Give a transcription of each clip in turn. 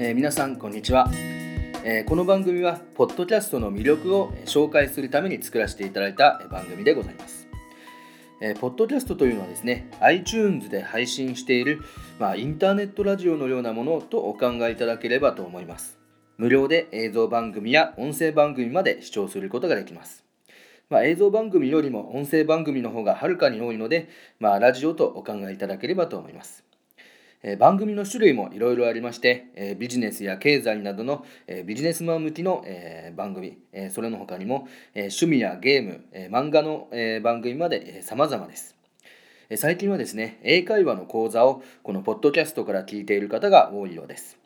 えー、皆さんこんにちは、えー、この番組はポッドキャストの魅力を紹介するために作らせていただいた番組でございます、えー、ポッドキャストというのはですね iTunes で配信している、まあ、インターネットラジオのようなものとお考えいただければと思います。無料で映像番組や音声番組まで視聴することができます。まあ、映像番組よりも音声番組の方がはるかに多いので、まあ、ラジオとお考えいただければと思います。え番組の種類もいろいろありまして、えビジネスや経済などの、えビジネスマン向きの、え番組、えそれの他にも、え趣味やゲーム、え漫画の、え番組まで、え様々です。最近はですね、英会話の講座をこのポッドキャストから聞いている方が多いようです。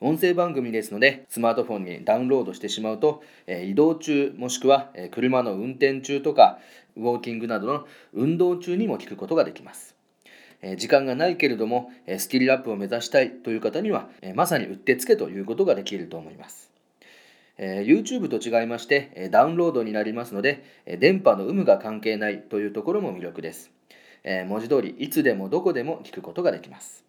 音声番組ですので、スマートフォンにダウンロードしてしまうと、移動中もしくは車の運転中とか、ウォーキングなどの運動中にも聞くことができます。時間がないけれどもスキルアップを目指したいという方にはまさにうってつけということができると思います。YouTube と違いましてダウンロードになりますので電波の有無が関係ないというところも魅力です。文字通りいつでもどこでも聞くことができます。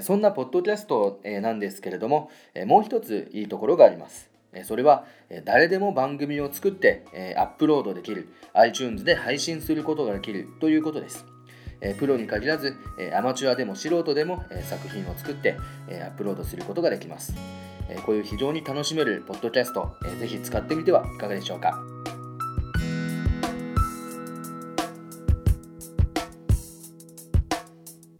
そんなポッドキャストなんですけれどももう一ついいところがあります。それは誰でも番組を作ってアップロードできる iTunes で配信することができるということです。えプロに限らず、えアマチュアでも素人でも、え作品を作って、えアップロードすることができます、えこういう非常に楽しめるポッドキャスト、えー、ぜひ使ってみてはいかがでしょうか？